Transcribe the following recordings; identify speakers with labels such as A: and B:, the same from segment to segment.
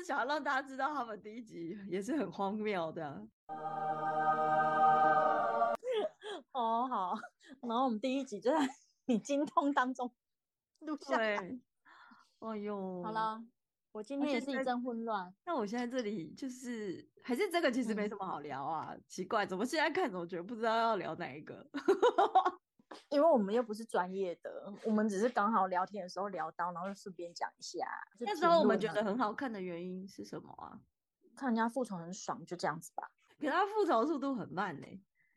A: 就是想要让大家知道他们第一集也是很荒谬的。
B: 哦，好，然后我们第一集就在 你精通当中录下
A: 哎呦，
B: 好。了，我今天也是一阵混乱。
A: 那我现在这里就是还是这个其实没
B: 嗯
A: 什么好聊啊，奇怪，怎么现在看总觉得不知道要聊哪一个？
B: 因为我们又不是专业的，我们只是刚好聊天的时候聊到，然后就顺便讲一下。
A: 那时候我们觉得很好看的原因是什么啊？
B: 看人家复仇很爽，就这样子吧。
A: 可他复仇速度很慢呢、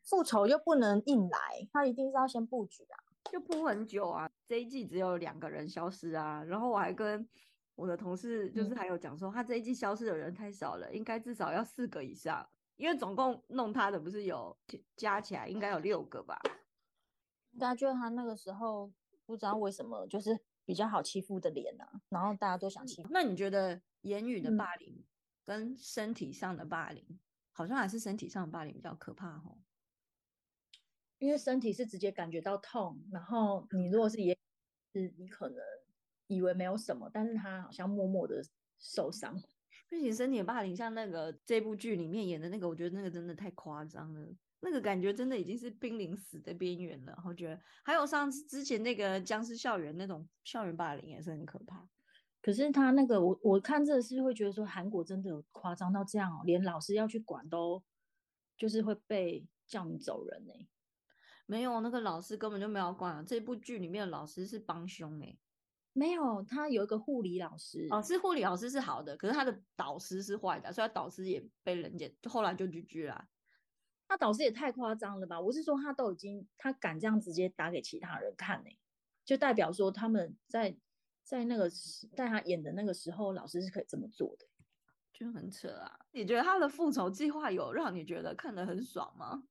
B: 复仇又不能硬来，他一定是要先布局啊。
A: 就铺很久啊。这一季只有两个人消失啊，然后我还跟我的同事就是
B: 嗯
A: 还有讲说，他这一季消失的人太少了，应该至少要四个以上，因为总共弄他的不是有加起来应该有六个吧？
B: 大家觉得他那个时候不知道为什么就是比较好欺负的脸啊，然后大家都想欺负。
A: 那你觉得言语的
B: 嗯
A: 霸凌跟身体上的霸凌，好像还是身体上的霸凌比较可怕哦？
B: 因为身体是直接感觉到痛，然后你如果是也是你可能以为没有什么，但是他好像默默的受伤。
A: 并且身体霸凌，像那个这部剧里面演的那个，我觉得那个真的太夸张了，那个感觉真的已经是濒临死的边缘了。我觉得还有上次之前那个僵尸校园那种校园霸凌也是很可怕。
B: 可是他那个我我看这个是会觉得说韩国真的有夸张到这样哦，连老师要去管都就是会被叫你走人呢、
A: 没有那个老师根本就没有管啊，这部剧里面的老师是帮凶哎、
B: 没有，他有一个护理老师，
A: 哦，是护理老师是好的，可是他的导师是坏的，所以他导师也被人家就后来就拒绝啦。
B: 他导师也太夸张了吧？我是说他都已经他敢这样直接打给其他人看呢、就代表说他们在在那个在他演的那个时候，老师是可以这么做的。
A: 就很扯啊！你觉得他的复仇计划有让你觉得看得很爽吗？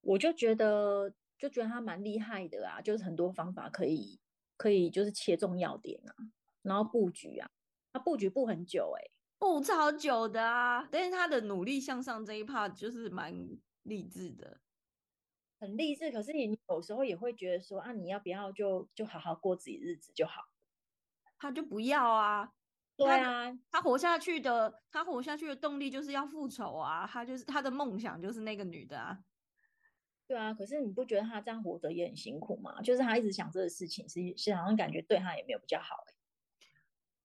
B: 我就觉得就觉得他蛮厉害的啊，就是很多方法可以可以就是切中要点啊，然后布局啊，他布局布很久哎、
A: 不超久的啊，但是他的努力向上这一 part 就是蛮励志的。
B: 很励志。可是你有时候也会觉得说啊，你要不要就就好好过自己日子就好？
A: 他就不要啊，
B: 对啊，
A: 他活下去的，他活下去的动力就是要复仇啊，他就是他的梦想就是那个女的啊。
B: 对啊。可是你不觉得他这样活得也很辛苦吗？就是他一直想这个事情，是是好像感觉对他也没有比较好哎、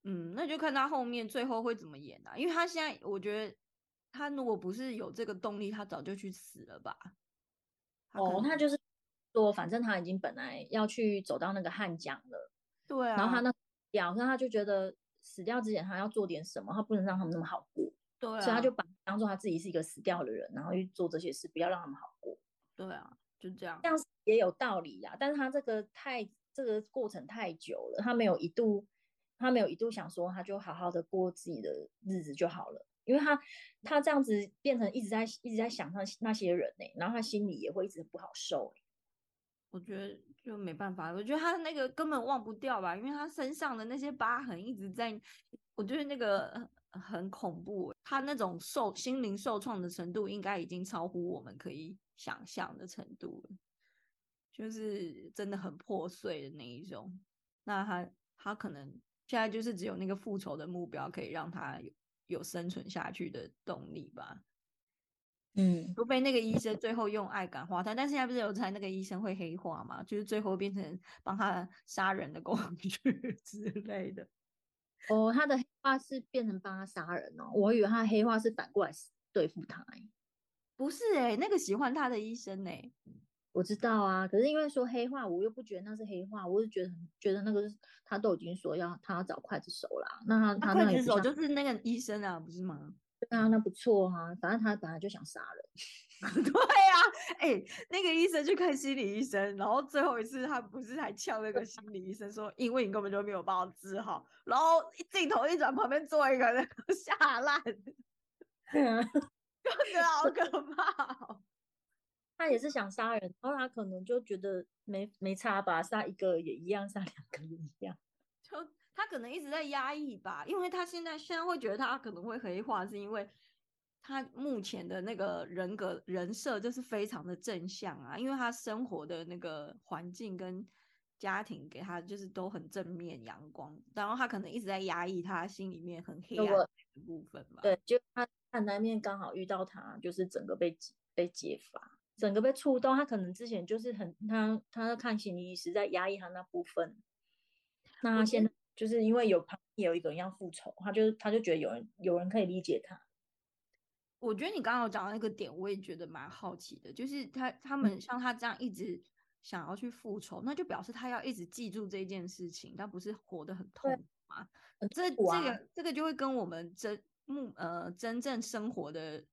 A: 嗯，那就看他后面最后会怎么演啊，因为他现在我觉得他如果不是有这个动力，他早就去死了吧。
B: 哦，
A: 能
B: 他就是说，反正他已经本来要去走到那个汉江了，
A: 对啊，
B: 然后他那掉，所以他就觉得死掉之前他要做点什么，他不能让他们那么好过，
A: 对啊，
B: 所以他就把当做他自己是一个死掉的人，然后去做这些事，不要让他们好过，
A: 对啊，就这样。
B: 这样也有道理呀。但是他这个太这个过程太久了，他没有一度他没有一度想说他就好好的过自己的日子就好了。因为他他这样子变成一直在一直在想那那些人呢、然后他心里也会一直不好受、欸。
A: 我觉得就没办法，我觉得他那个根本忘不掉吧，因为他身上的那些疤痕一直在，我觉得那个很恐怖，他那种受心灵受创的程度，应该已经超乎我们可以想象的程度了，就是真的很破碎的那一种。那他他可能现在就是只有那个复仇的目标，可以让他有有生存下去的动力吧。
B: 嗯，
A: 除非那个医生最后用爱感化他，但是现在不是有才那个医生会黑化嘛？就是最后变成帮他杀人的工具 之类的。
B: 哦，他的黑化是变成帮他杀人哦，我以为他的黑化是反过来对付他欸。
A: 不是哎、那个喜欢他的医生哎、
B: 我知道啊，可是因为说黑化，我又不觉得那是黑化，我就觉得很觉得那个是他都已经说要他要找刽子手啦，那他
A: 刽子手就是那个医生啊，不是吗？
B: 对 啊，那不错啊，反正他本来就想杀人，
A: 对啊、哎、那个医生去看心理医生，然后最后一次他不是还呛那个心理医生说，因为你根本就没有帮我治好，然后镜头一转，旁边坐一个那个下烂，就觉得好可怕、哦。
B: 他也是想杀人，然后他可能就觉得没没差吧，杀一个也一样，杀两个也一样。
A: 就他可能一直在压抑吧，因为他现在现在会觉得他可能会黑化，是因为他目前的那个人格人设就是非常的正向啊，因为他生活的那个环境跟家庭给他就是都很正面阳光，然后他可能一直在压抑他心里面很黑暗的部分吧。
B: 对，就他他那面刚好遇到他，就是整个被被揭发，整个被触动。他可能之前就是很他他在看心理医师在压抑他那部分，那他现在就是因为有旁有一个人要复仇，他就他就觉得有人有人可以理解他。
A: 我觉得你刚刚讲到那个点，我也觉得蛮好奇的，就是他他们像他这样一直想要去复仇，那就表示他要一直记住这件事情，他不是活得很痛吗？这这个这个就会跟我们真目呃真正生活的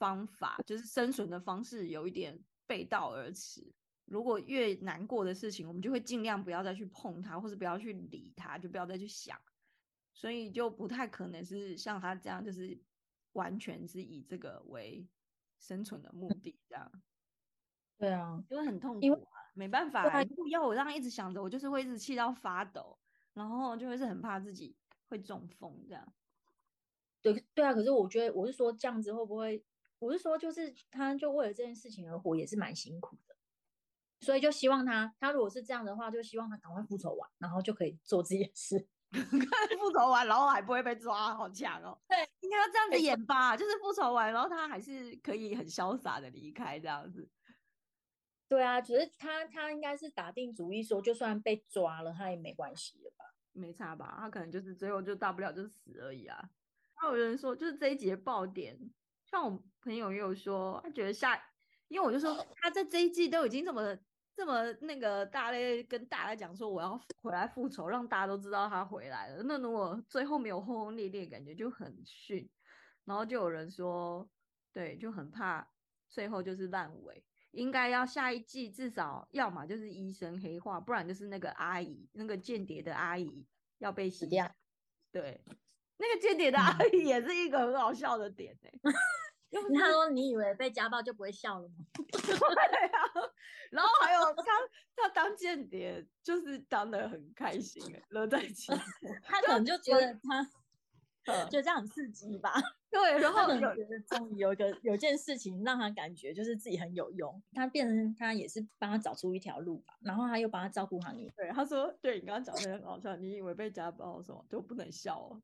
A: 方法，就是生存的方式有一点背道而驰。如果越难过的事情，我们就会尽量不要再去碰它，或者不要去理它，就不要再去想，所以就不太可能是像他这样，就是。完全是以这个为生存的目的，这样。
B: 对啊，
A: 因为很痛苦啊，没办法，啊。如果要我这样一直想着，我就是会一直气到发抖，然后就会是很怕自己会中风这样。
B: 对对啊，可是我觉得我是说这样子会不会？我是说就是他就为了这件事情而活，也是蛮辛苦的。所以就希望他，他如果是这样的话，就希望他赶快复仇完，然后就可以做这件事。
A: 复仇完，然后还不会被抓，好强哦！
B: 对，
A: 应该要这样子演吧，就是复仇完，然后他还是可以很潇洒的离开这样子。
B: 对啊，只是他他应该是打定主意说，就算被抓了，他也没关系了吧？
A: 没差吧？他可能就是最后就大不了就死而已啊。还有人说，就是这一节爆点，像我朋友也有说，他觉得下，因为我就说他在这一季都已经这么。这么那个大类跟大家讲说我要回来复仇，让大家都知道他回来了。那如果最后没有轰轰烈烈，感觉就很逊。然后就有人说，对，就很怕最后就是烂尾。应该要下一季至少要么就是医生黑化，不然就是那个阿姨，那个间谍的阿姨要被洗掉。对，那个间谍的阿姨也是一个很好笑的点哎。
B: 他说：“你以为被家暴就不会笑了吗？”
A: 对啊，然后还有他，他当间谍就是当的很开心，乐在其中。
B: 他可能就觉得他，就这样很刺激吧。
A: 对，然后
B: 觉得终于有一个有件事情让他感觉就是自己很有用。他变成他也是帮他找出一条路吧，然后他又帮他照顾好你。
A: 对，他说：“对你刚刚讲的很好笑，你以为被家暴什么就不能笑哦。”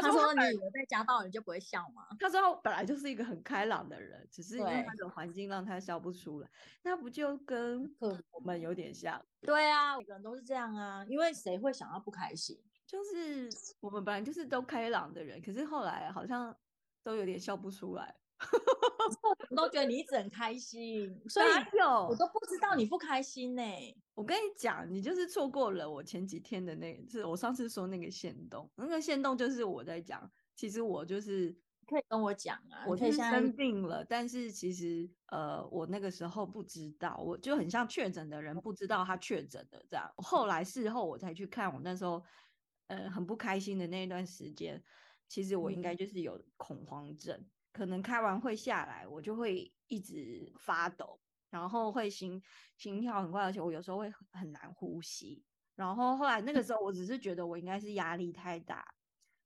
B: 他说：“你以为被家暴你就不会笑吗？”
A: 他说：“他本来就是一个很开朗的人，只是因为那个环境让他笑不出来。那不就跟我们有点像？”
B: 对啊，每个人都是这样啊。因为谁会想要不开心？
A: 就是我们本来就是都开朗的人，可是后来好像都有点笑不出来。
B: 我都觉得你一直很开心，所以我都不知道你不开心呢。
A: 我跟你讲，你就是错过了我前几天的那，次我上次说那个线动，那个线动就是我在讲，其实我就是
B: 可以跟我讲啊，
A: 我是生病了，但是其实呃，我那个时候不知道，我就很像确诊的人，不知道他确诊的这样。后来事后我才去看，我那时候呃很不开心的那一段时间，其实我应该就是有恐慌症。可能开完会下来，我就会一直发抖，然后会心心跳很快，而且我有时候会很难呼吸。然后后来那个时候，我只是觉得我应该是压力太大，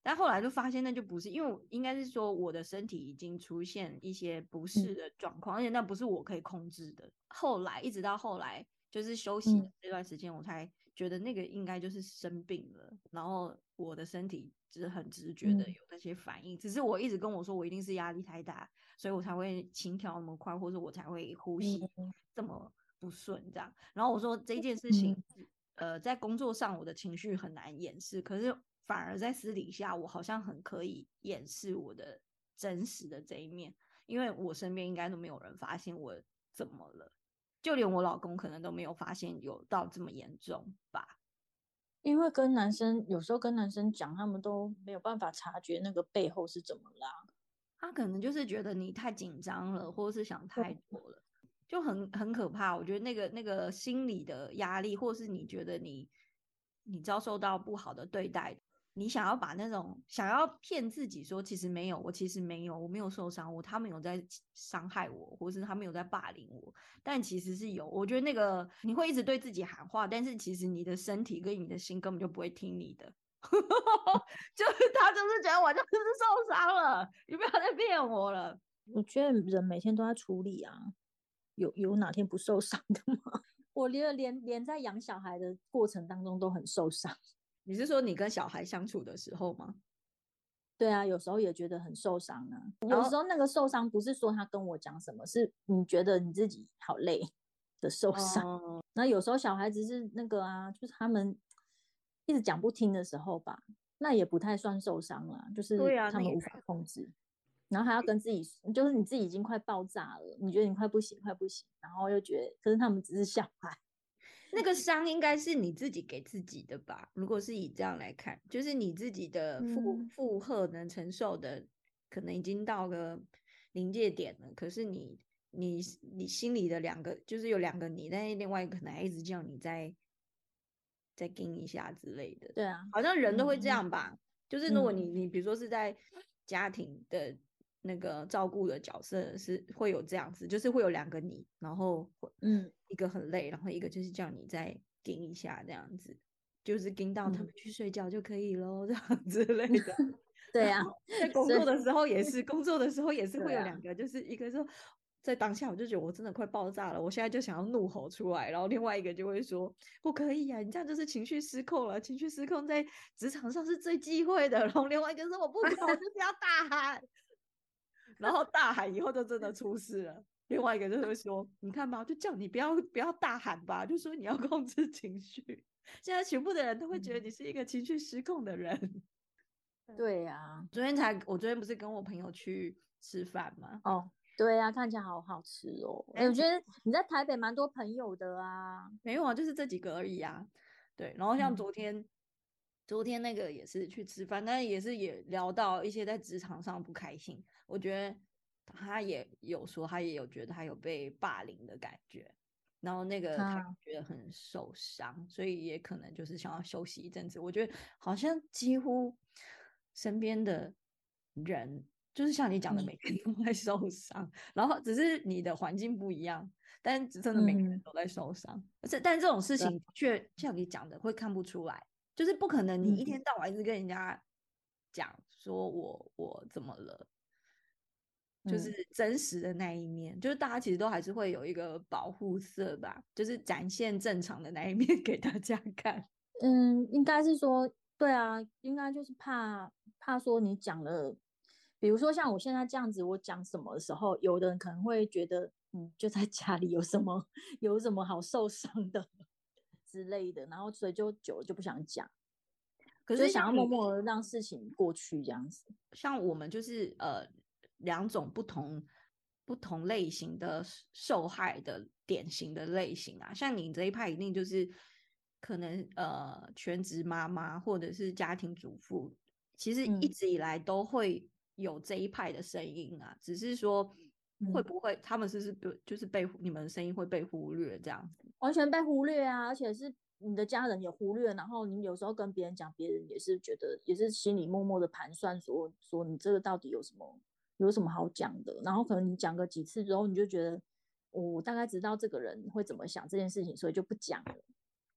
A: 但后来就发现那就不是，因为应该是说我的身体已经出现一些不适的状况，而且那不是我可以控制的。后来一直到后来，就是休息这段时间，我才觉得那个应该就是生病了，然后我的身体。是很直觉的有那些反应，只是我一直跟我说我一定是压力太大，所以我才会心跳那么快，或者我才会呼吸这么不顺这样。然后我说这件事情，呃，在工作上我的情绪很难掩饰，可是反而在私底下我好像很可以掩饰我的真实的这一面，因为我身边应该都没有人发现我怎么了，就连我老公可能都没有发现有到这么严重吧。
B: 因为跟男生有时候跟男生讲，他们都没有办法察觉那个背后是怎么啦。
A: 他可能就是觉得你太紧张了，或者是想太多了，就很很可怕。我觉得那个那个心理的压力，或是你觉得你你遭受到不好的对待。你想要把那种想要骗自己说其实没有，我其实没有，我没有受伤，我他们有在伤害我，或是他们有在霸凌我，但其实是有。我觉得那个你会一直对自己喊话，但是其实你的身体跟你的心根本就不会听你的，就是他就是觉得我就是受伤了，你不要再骗我了。
B: 我觉得人每天都在处理啊，有有哪天不受伤的吗？我觉得连连在养小孩的过程当中都很受伤。
A: 你是说你跟小孩相处的时候吗？
B: 对啊，有时候也觉得很受伤啊。有时候那个受伤不是说他跟我讲什么，是你觉得你自己好累的受伤。那有时候小孩子是那个啊，就是他们一直讲不听的时候吧，那也不太算受伤了，就是他们无法控制。然后还要跟自己，就是你自己已经快爆炸了，你觉得你快不行，快不行，然后又觉得，可是他们只是小孩。
A: 那个伤应该是你自己给自己的吧？如果是以这样来看，就是你自己的负负荷能承受的，可能已经到个临界点了。可是你你你心里的两个，就是有两个你，但是另外一个可能还一直叫你再再盯一下之类的。
B: 对啊，
A: 好像人都会这样吧？就是如果你你比如说是在家庭的。那个照顾的角色是会有这样子，就是会有两个你，然后
B: 嗯，
A: 一个很累，然后一个就是叫你再盯一下这样子，就是盯到他们去睡觉就可以喽，这样之类的。
B: 对啊，
A: 在工作的时候也是，工作的时候也是会有两个，就是一个说在当下我就觉得我真的快爆炸了，我现在就想要怒吼出来，然后另外一个就会说不可以啊，你这样就是情绪失控了，情绪失控在职场上是最忌讳的。然后另外一个说我不管，我就是要大喊。然后大喊以后就真的出事了。另外一个就是 说，你看吧，就叫你不要不要大喊吧，就说你要控制情绪。现在全部的人都会觉得你是一个情绪失控的人。
B: 对呀，
A: 昨天才我昨天不是跟我朋友去吃饭吗？
B: 哦，对呀，看起来好好吃哦。哎，我觉得你在台北蛮多朋友的啊。
A: 没有啊，就是这几个而已啊。对，然后像昨天。昨天那个也是去吃饭，但是也是也聊到一些在职场上不开心。我觉得他也有说，他也有觉得他有被霸凌的感觉，然后那个他觉得很受伤，所以也可能就是想要休息一阵子。我觉得好像几乎身边的人，就是像你讲的，每个人都在受伤，然后只是你的环境不一样，但真的每个人都在受伤。而且，但这种事情却像你讲的，会看不出来。就是不可能，你一天到晚一直跟人家讲说我我怎么了，就是真实的那一面，就是大家其实都还是会有一个保护色吧，就是展现正常的那一面 给大家看。
B: 嗯，应该是说，对啊，应该就是怕怕说你讲了，比如说像我现在这样子，我讲什么的时候，有的人可能会觉得，嗯，就在家里有什么 有什么好受伤的。之类的，然后所以就久了就不想讲，
A: 可是
B: 想要默默让事情过去这样子。
A: 像我们就是呃两种不同不同类型的受害的典型的类型啊，像你这一派一定就是可能呃全职妈妈或者是家庭主妇，其实一直以来都会有这一派的声音啊，只是说。会不会他们是是被就是被你们的声音会被忽略这样子？
B: 完全被忽略啊！而且是你的家人也忽略，然后你有时候跟别人讲，别人也是觉得也是心里默默的盘算，说说你这个到底有什么有什么好讲的？然后可能你讲个几次之后，你就觉得我大概知道这个人会怎么想这件事情，所以就不讲了。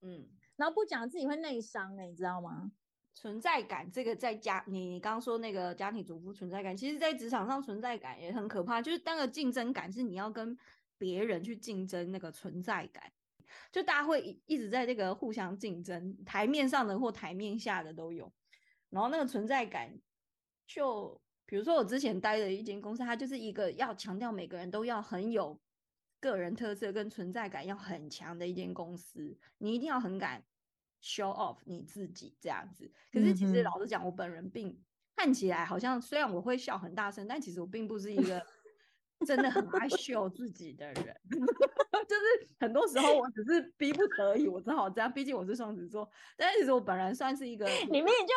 A: 嗯，
B: 然后不讲自己会内伤哎，你知道吗？
A: 存在感，这个在家，你你刚刚说那个家庭主妇存在感，其实在职场上存在感也很可怕。就是当个竞争感，是你要跟别人去竞争那个存在感，就大家会一直在这个互相竞争，台面上的或台面下的都有。然后那个存在感，就比如说我之前待的一间公司，它就是一个要强调每个人都要很有个人特色跟存在感要很强的一间公司，你一定要很敢。Show off 你自己这样子，可是其实老实讲，我本人并看起来好像虽然我会笑很大声，但其实我并不是一个 真的很爱秀自己的人。就是很多时候我只是逼不得已，我只好这样。毕竟我是双子座，但其实我本人算是一个
B: 里面就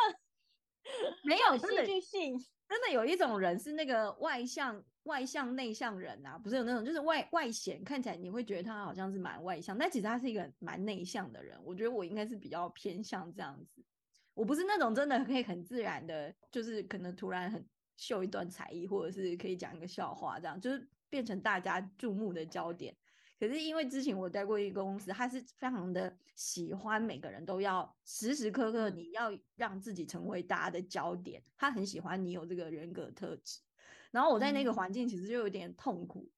A: 没有
B: 戏剧性。
A: 真的有一种人是那个外向外向内向人啊，不是有那种就是外外显，看起来你会觉得他好像是蛮外向，但其实他是一个蛮内向的人。我觉得我应该是比较偏向这样子，我不是那种真的可以很自然的，就是可能突然很秀一段才艺，或者是可以讲一个笑话，这样就是变成大家注目的焦点。可是因为之前我待过一个公司，他是非常的喜欢每个人都要时时刻刻你要让自己成为大家的焦点，他很喜欢你有这个人格特质。然后我在那个环境其实就有点痛苦，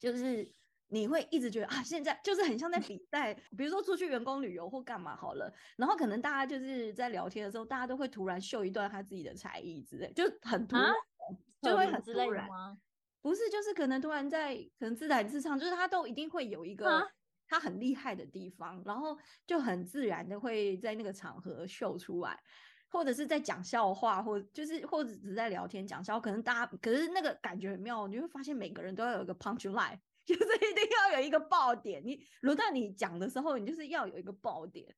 A: 就是你会一直觉得啊，现在就是很像在比赛，比如说出去员工旅游或干嘛好了，然后可能大家就是在聊天的时候，大家都会突然秀一段他自己的才艺之类，就很突然，就会很突然
B: 吗？
A: 不是，就是可能突然在可能自弹自唱，就是他都一定会有一个他很厉害的地方，然后就很自然的会在那个场合秀出来，或者是在讲笑话，或就是或者只是在聊天讲笑，可能大家可是那个感觉很妙，你会发现每个人都要有一个 punch line。就是一定要有一个爆点，你轮到你讲的时候，你就是要有一个爆点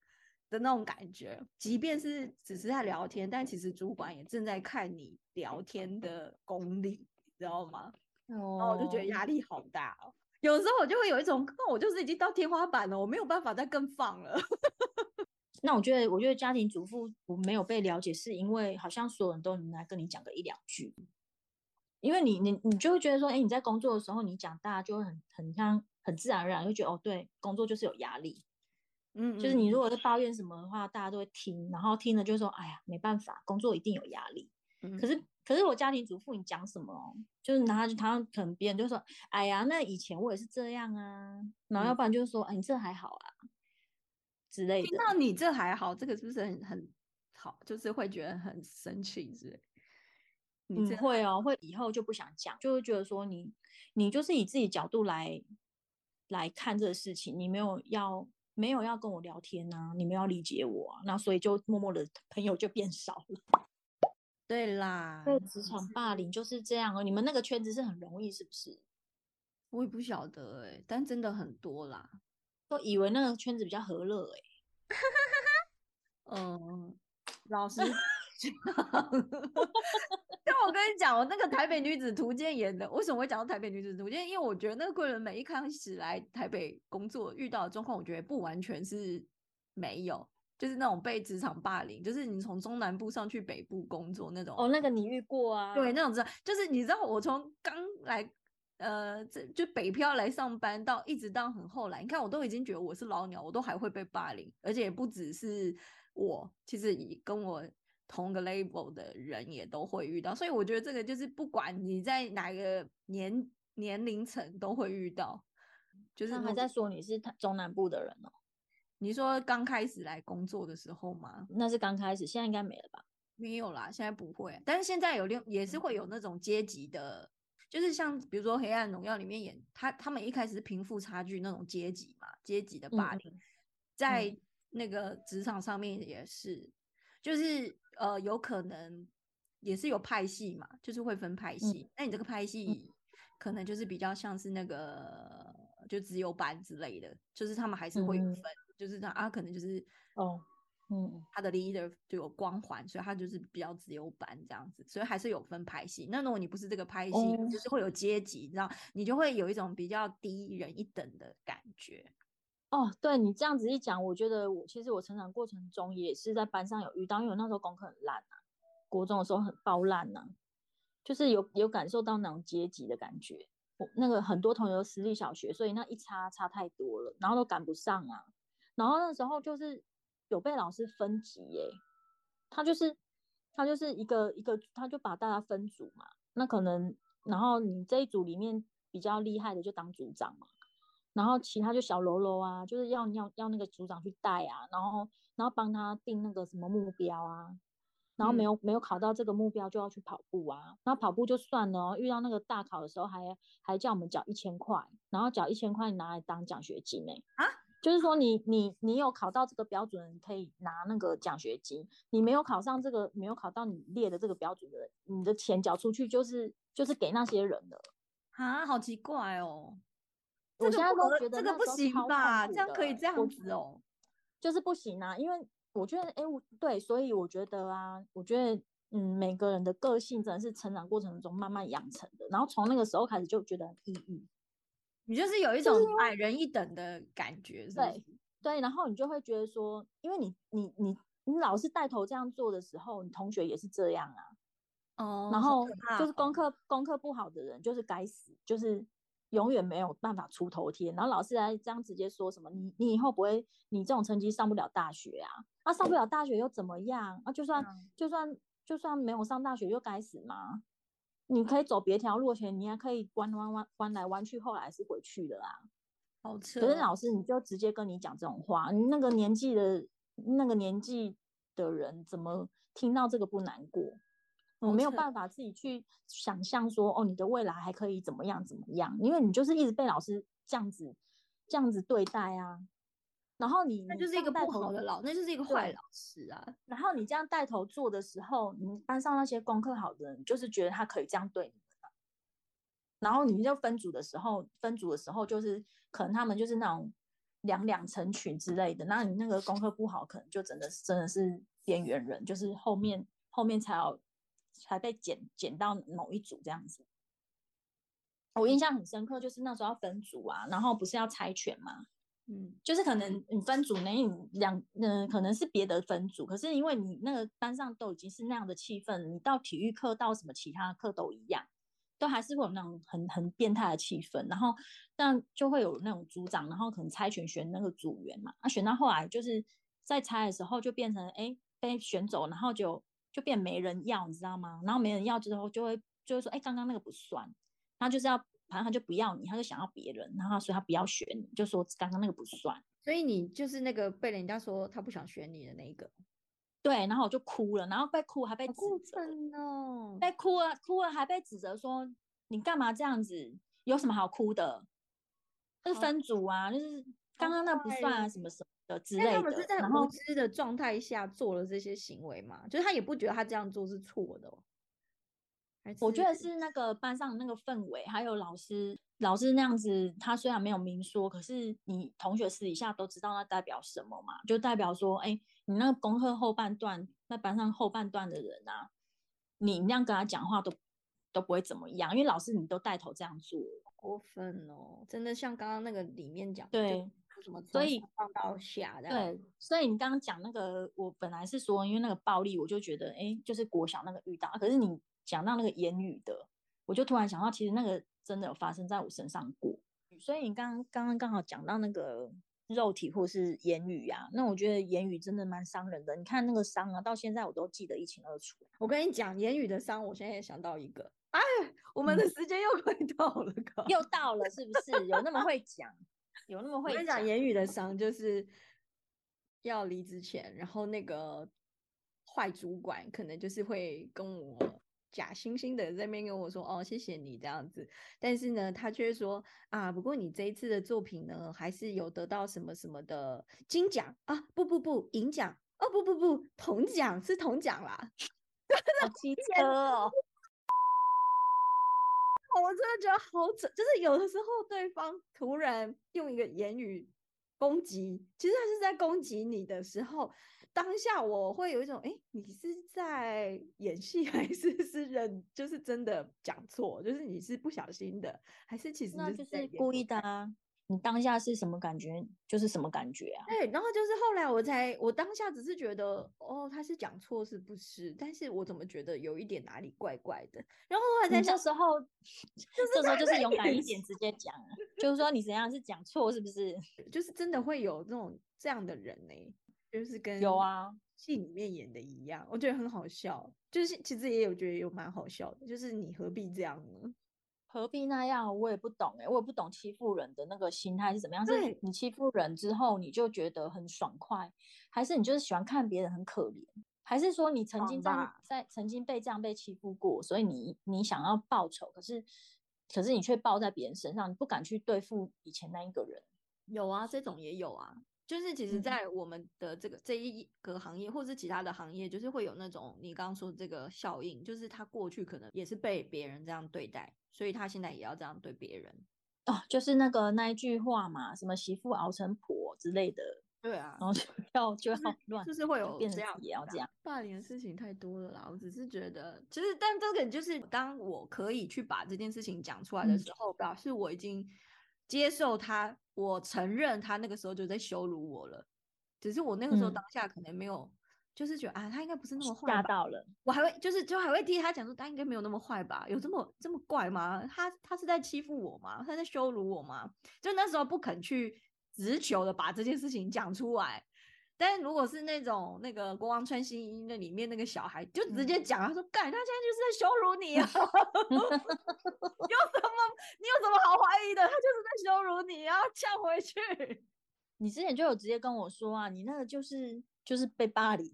A: 的那种感觉。即便是只是在聊天，但其实主管也正在看你聊天的功力，你知道吗？哦，然后我就觉得压力好大哦。有时候我就会有一种，那我就是已经到天花板了，我没有办法再更放了。
B: 那我觉得，我觉得家庭主妇我没有被了解，是因为好像所有人都能来跟你讲个一两句。因为你你你就会觉得说，哎，你在工作的时候，你讲大家就会很很像很自然而然就觉得，哦，对，工作就是有压力，嗯，就是你如果是抱怨什么的话，大家都会听，然后听了就说，哎呀，没办法，工作一定有压力。可是可是我家庭主妇，你讲什么，就是拿他他可能别人就说，哎呀，那以前我也是这样啊，然后要不然就是说，哎，你这还好啊之类的。听
A: 到你这还好，这个是不是很很好？就是会觉得很生气之类。
B: 你会哦，会以后就不想讲，就会觉得说你，你就是以自己角度来来看这个事情，你没有要没有要跟我聊天呐，你没有理解我，那所以就默默的朋友就变少了。
A: 对啦，
B: 对，职场霸凌就是这样哦。你们那个圈子是很容易是不是？
A: 我也不晓得哎，但真的很多啦，
B: 都以为那个圈子比较和乐哎。
A: 嗯，老师。但我跟你讲，我那个台北女子图鉴演的，为什么会讲到台北女子图鉴？因为我觉得那个贵人美一开始来台北工作遇到的状况，我觉得不完全是没有，就是那种被职场霸凌，就是你从中南部上去北部工作那种。
B: 哦，那个你遇过啊？
A: 对，那种知道，就是你知道我从刚来，呃，这就北漂来上班到一直到很后来，你看我都已经觉得我是老鸟，我都还会被霸凌，而且不只是我，其实跟我。同个 label 的人也都会遇到，所以我觉得这个就是不管你在哪个年年龄层都会遇到。就是
B: 还在说你是中南部的人哦？
A: 你说刚开始来工作的时候吗？
B: 那是刚开始，现在应该没了吧？
A: 没有啦，现在不会。但是现在有另也是会有那种阶级的，就是像比如说《黑暗荣耀》里面演他他们一开始是贫富差距那种阶级嘛，阶级的霸凌，在那个职场上面也是。就是呃，有可能也是有派系嘛，就是会分派系。那你这个派系可能就是比较像是那个就自由班之类的，就是他们还是会有分，就是他啊，可能就是
B: 哦，嗯，
A: 他的 leader 就有光环，所以他就是比较自由班这样子，所以还是有分派系。那如果你不是这个派系，就是会有阶级，知道你就会有一种比较低人一等的感觉。
B: 哦，对你这样子一讲，我觉得我其实我成长过程中也是在班上有遇到，因为我那时候功课很烂啊，国中的时候很爆烂呐，就是有有感受到那种阶级的感觉。我那个很多同学都私立小学，所以那一差差太多了，然后都赶不上啊。然后那时候就是有被老师分级耶，他就是他就是一个一个，他就把大家分组嘛。那可能然后你这一组里面比较厉害的就当组长嘛。然后其他就小喽啰啊，就是要要要那个组长去带啊，然后然后帮他定那个什么目标啊，然后没有没有考到这个目标就要去跑步啊，然后跑步就算了，遇到那个大考的时候还还叫我们缴一千块，然后缴一千块拿来当奖学金呢。啊，就是说你你你有考到这个标准，可以拿那个奖学金，你没有考上这个没有考到你列的这个标准的，你的钱缴出去就是就是给那些人的。
A: 啊，好奇怪哦。
B: 我现在都觉得
A: 这个不行吧？这样可以这样子哦，
B: 就是不行啊！因为我觉得，哎，我对，所以我觉得啊，我觉得，嗯，每个人的个性真的是成长过程中慢慢养成的。然后从那个时候开始就觉得很抑郁，
A: 你就是有一种矮人一等的感觉，
B: 对对。然后你就会觉得说，因为你你你你老是带头这样做的时候，你同学也是这样啊。
A: 哦。
B: 然后就是功课功课不好的人，就是该死，就是。永远没有办法出头天，然后老师来这样直接说什么，你你以后不会，你这种成绩上不了大学啊？那上不了大学又怎么样？啊，就算就算就算没有上大学又该死吗？你可以走别条路前，你还可以弯弯弯弯来弯去，后来是回去的啦。
A: 好扯。
B: 可是老师你就直接跟你讲这种话，你那个年纪的那个年纪的人怎么听到这个不难过？我没有办法自己去想象说，哦，你的未来还可以怎么样怎么样？因为你就是一直被老师这样子这样子对待啊。然后你
A: 那就是一个不好的老，那就是一个坏老师啊。
B: 然后你这样带头做的时候，你班上那些功课好的人，就是觉得他可以这样对你们。然后你就分组的时候，分组的时候就是可能他们就是那种两两成群之类的。那你那个功课不好，可能就真的是真的是边缘人，就是后面后面才要才被捡捡到某一组这样子。我印象很深刻，就是那时候要分组啊，然后不是要猜拳吗？嗯，就是可能你分组呢，你两嗯可能是别的分组，可是因为你那个班上都已经是那样的气氛，你到体育课到什么其他课都一样，都还是会有那种很很变态的气氛，然后但就会有那种组长，然后可能猜拳选那个组员嘛，那选到后来就是在猜的时候就变成哎被选走，然后就就变没人要，你知道吗？然后没人要之后就会就会说哎刚刚那个不算，那就是要。反正他就不要你，他就想要别人，然后所以他不要选你，就说刚刚那个不算。
A: 所以你就是那个被人家说他不想选你的那一个。
B: 对，然后我就哭了，然后被哭还被指责
A: 哦，
B: 被哭了哭了还被指责说你干嘛这样子？有什么好哭的？就是分组啊，就是刚刚那不算啊，什么什么的之类的。他
A: 们是在无知的状态下做了这些行为嘛？就是他也不觉得他这样做是错的。
B: 我觉得是那个班上那个氛围，还有老师，老师那样子，他虽然没有明说，可是你同学私底下都知道那代表什么嘛？就代表说，哎，你那个功课后半段，那班上后半段的人啊，你那样跟他讲话都都不会怎么样，因为老师你都带头这样做，
A: 过分哦，真的像刚刚那个里面讲，
B: 对，
A: 什么
B: 所以
A: 放到下，
B: 对，所以你刚刚讲那个，我本来是说，因为那个暴力，我就觉得，哎，就是国小那个遇到，可是你。讲到那个言语的，我就突然想到，其实那个真的有发生在我身上过。所以你刚刚刚刚刚好讲到那个肉体或是言语啊，那我觉得言语真的蛮伤人的。你看那个伤啊，到现在我都记得一清二楚。
A: 我跟你讲，言语的伤，我现在也想到一个。哎，我们的时间又快到了，
B: 又到了，是不是？有那么会讲？有那么会
A: 讲？言语的伤就是要离职前，然后那个坏主管可能就是会跟我。假惺惺的在那边跟我说：“哦，谢谢你这样子。”但是呢，他却说：“啊，不过你这一次的作品呢，还是有得到什么什么的金奖啊？不不不，银奖哦，不不不，铜奖是铜奖啦。
B: 好机车哦！
A: 我真的觉得好扯，就是有的时候对方突然用一个言语攻击，其实他是在攻击你的时候。”当下我会有一种，哎，你是在演戏还是 是人？就是真的讲错，就是你是不小心的，还是其实
B: 那就是故意的啊？你当下是什么感觉？就是什么感觉啊？
A: 对，然后就是后来我才，我当下只是觉得，哦，他是讲错是不是？但是我怎么觉得有一点哪里怪怪的？然后后来在
B: 这时候，这时候就是勇敢一点，直接讲，就是说你怎样是讲错是不是？
A: 就是真的会有这种这样的人呢？就是跟
B: 有啊
A: 戏里面演的一样，我觉得很好笑。就是其实也有觉得有蛮好笑的，就是你何必这样呢？
B: 何必那样？我也不懂哎，我也不懂欺负人的那个心态是怎么样。是你欺负人之后你就觉得很爽快，还是你就是喜欢看别人很可怜？还是说你曾经在在曾经被这样被欺负过，所以你你想要报仇，可是可是你却报在别人身上，你不敢去对付以前那一个人？
A: 有啊，这种也有啊。就是其实，在我们的这个这一个行业，或是其他的行业，就是会有那种你刚刚说这个效应，就是他过去可能也是被别人这样对待，所以他现在也要这样对别人。
B: 哦，就是那个那一句话嘛，什么媳妇熬成婆之类的。
A: 对啊，
B: 然后就 要就要乱，
A: 就是会有
B: 这样也要这样。
A: 霸凌的事情太多了啦，我只是觉得，其实但这个就是当我可以去把这件事情讲出来的时候，表示我已经接受他。我承认他那个时候就在羞辱我了，只是我那个时候当下可能没有，就是觉得啊，他应该不是那么坏。
B: 吓到了，
A: 我还会就是就还会替他讲说，他应该没有那么坏吧？有这么这么怪吗？他他是在欺负我吗？他在羞辱我吗？就那时候不肯去直球的把这件事情讲出来，但是如果是那种那个国王穿新衣那里面那个小孩，就直接讲，他说：“干，他现在就是在羞辱你啊！有什么？你有什么好怀疑的？他就是在羞辱你，啊呛回去。”
B: 你之前就有直接跟我说啊，你那个就是就是被霸凌。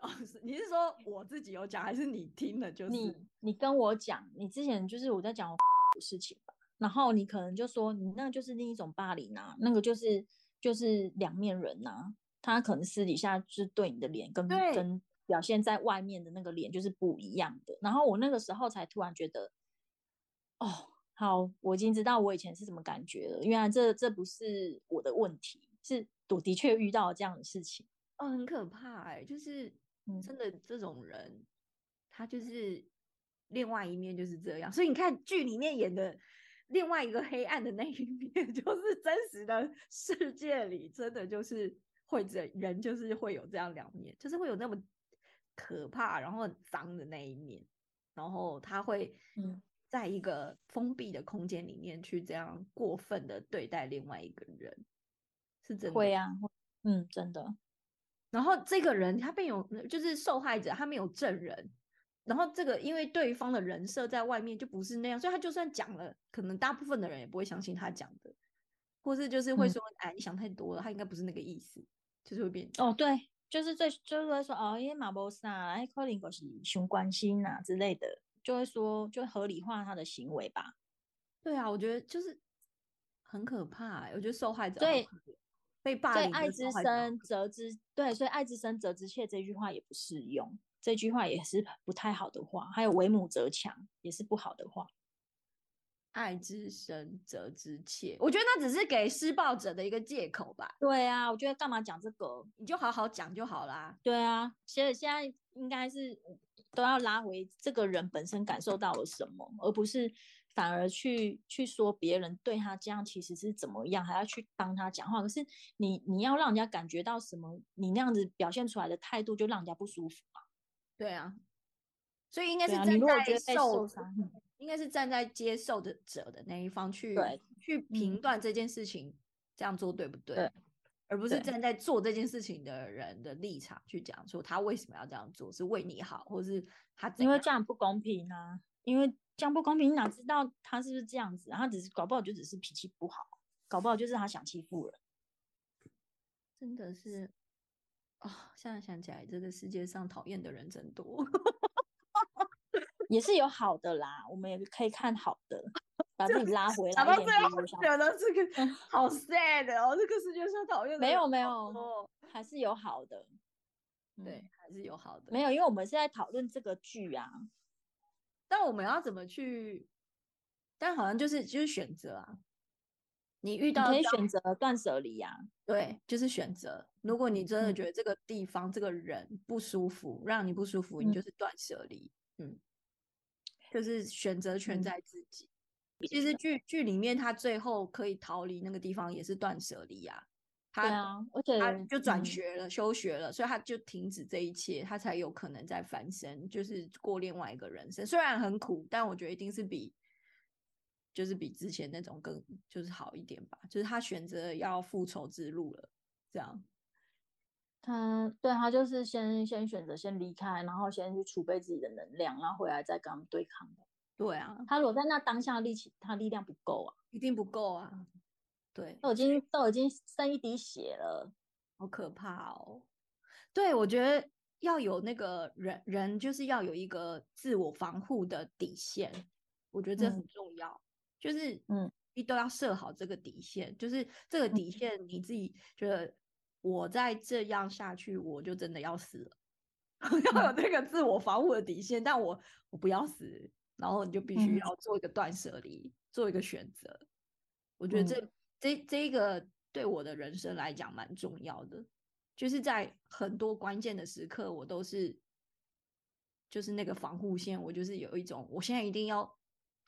A: 哦，你是说我自己有讲，还是你听了？就是
B: 你你跟我讲，你之前就是我在讲事情吧，然后你可能就说你那个就是另一种霸凌啊，那个就是就是两面人呐。他可能私底下是对你的脸跟跟表现在外面的那个脸就是不一样的。然后我那个时候才突然觉得，哦，好，我已经知道我以前是什么感觉了。原来这这不是我的问题，是我的确遇到了这样的事情。
A: 哦，很可怕哎，就是真的这种人，他就是另外一面就是这样。所以你看剧里面演的另外一个黑暗的那一面，就是真实的世界里真的就是。会这人就是会有这样两面，就是会有那么可怕，然后很脏的那一面，然后他会在一个封闭的空间里面去这样过分的对待另外一个人，是真的
B: 会啊，嗯，真的。
A: 然后这个人他没有，就是受害者，他没有证人，然后这个因为对方的人设在外面就不是那样，所以他就算讲了，可能大部分的人也不会相信他讲的，或是就是会说，哎，你想太多了，他应该不是那个意思。就是会变
B: 哦，对，就是最就是会说哦，因为马波萨哎，可能是熊关心呐之类的，就会说就合理化他的行为吧。
A: 对啊，我觉得就是很可怕。我觉得受害者
B: 对
A: 被霸凌，
B: 爱之深责之对，所以爱之深责之切这句话也不适用，这句话也是不太好的话。还有为母则强也是不好的话。
A: 爱之深，责之切。我觉得那只是给施暴者的一个借口吧。
B: 对啊，我觉得干嘛讲这个？
A: 你就好好讲就好啦。
B: 对啊，其实现在应该是都要拉回这个人本身感受到了什么，而不是反而去去说别人对他这样其实是怎么样，还要去帮他讲话。可是你你要让人家感觉到什么，你那样子表现出来的态度就让人家不舒服嘛。
A: 对啊，所以应该是站在受伤。应该是站在接受的者的那一方去去评断这件事情这样做对不对，而不是站在做这件事情的人的立场去讲说他为什么要这样做，是为你好，或是他
B: 因为这样不公平啊？因为这样不公平，你哪知道他是不是这样子？他只是搞不好就只是脾气不好，搞不好就是他想欺负人。
A: 真的是啊，现在想起来，这个世界上讨厌的人真多。
B: 也是有好的啦，我们也可以看好的，把自己拉回来一点。
A: 讲到这个，好 sad 哦，这个世界上讨厌
B: 没有没有，还是有好的，
A: 对，还是有好的。
B: 没有，因为我们是在讨论这个剧啊。
A: 但我们要怎么去？但好像就是就是选择啊。你遇到
B: 可以选择断舍离呀，
A: 对，就是选择。如果你真的觉得这个地方、这个人不舒服，让你不舒服，你就是断舍离。嗯。就是选择权在自己。其实剧剧里面，他最后可以逃离那个地方，也是断舍离啊。他
B: 啊，而且
A: 他就转学了，休学了，所以他就停止这一切，他才有可能再翻身，就是过另外一个人生。虽然很苦，但我觉得一定是比，就是比之前那种更就是好一点吧。就是他选择要复仇之路了，这样。
B: 他对他就是先先选择先离开，然后先去储备自己的能量，然后回来再跟他们对抗的。
A: 对啊，
B: 他如果在那当下力气，他力量不够啊，
A: 一定不够啊。对，
B: 都已经都已经剩一滴血了，
A: 好可怕哦。对，我觉得要有那个人人就是要有一个自我防护的底线，我觉得这很重要。就是嗯，你都要设好这个底线，就是这个底线你自己觉得。我再这样下去，我就真的要死了。要有这个自我防护的底线，但我我不要死，然后你就必须要做一个断舍离，做一个选择。我觉得这这这个对我的人生来讲蛮重要的，就是在很多关键的时刻，我都是就是那个防护线，我就是有一种，我现在一定要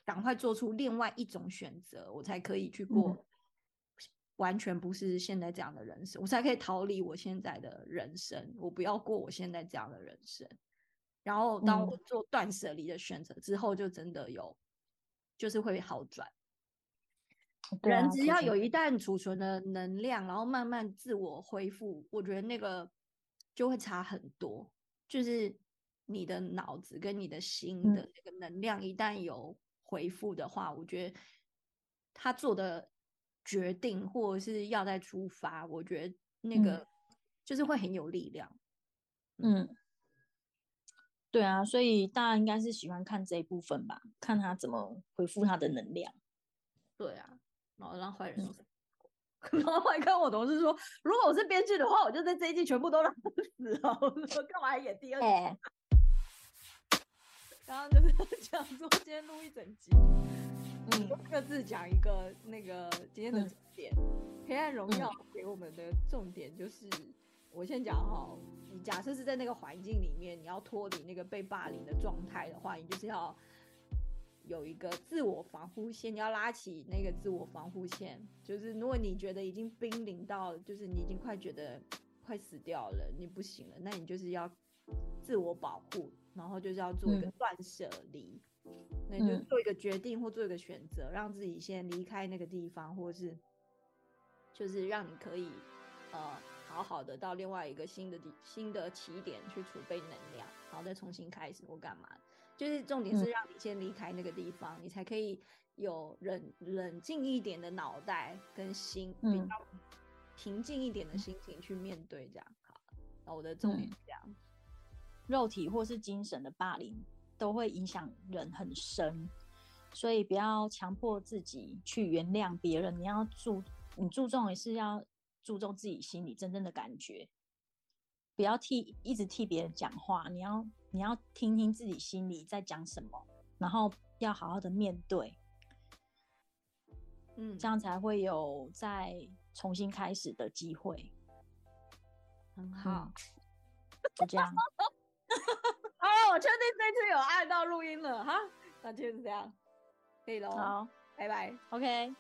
A: 赶快做出另外一种选择，我才可以去过。完全不是现在这样的人生，我才可以逃离我现在的人生。我不要过我现在这样的人生。然后，当我做断舍离的选择之后，就真的有，就是会好转。人只要有一旦储存的能量，然后慢慢自我恢复，我觉得那个就会差很多。就是你的脑子跟你的心的那个能量一旦有恢复的话，我觉得他做的决定或者是要再出发，我觉得那个就是会很有力量。
B: 嗯，对啊，所以大家应该是喜欢看这一部分吧，看他怎么恢复他的能量。
A: 对啊。然后让坏人，然后还跟我同事说，如果我是编剧的话，我就在这一季全部都让他死了。我说干嘛演第二季？然后就是讲说今天录一整集，嗯，各自讲一个那个今天的重点。黑暗荣耀给我们的重点就是，我先讲哈，你假设是在那个环境里面，你要脱离那个被霸凌的状态的话，你就是要。有一个自我防护线，你要拉起那个自我防护线。就是如果你觉得已经濒临到，就是你已经快觉得快死掉了，你不行了，那你就是要自我保护，然后就是要做一个断舍离，那你就做一个决定或做一个选择，让自己先离开那个地方，或是就是让你可以呃好好的到另外一个新的地新的起点去储备能量，然后再重新开始或干嘛。就是重点是让你先离开那个地方，你才可以有冷冷静一点的脑袋跟心，比较平静一点的心情去面对这样。好，那我的重点是这样，
B: 肉体或是精神的霸凌都会影响人很深，所以不要强迫自己去原谅别人。你要注你注重也是要注重自己心里真正的感觉，不要替一直替别人讲话，你要。你要听听自己心里在讲什么，然后要好好的面对，嗯，这样才会有再重新开始的机会。
A: 很好，
B: 就这样。
A: 好，我确定这次有按到录音了哈，那就是这样，可以喽。
B: 好，
A: 拜拜
B: ，OK。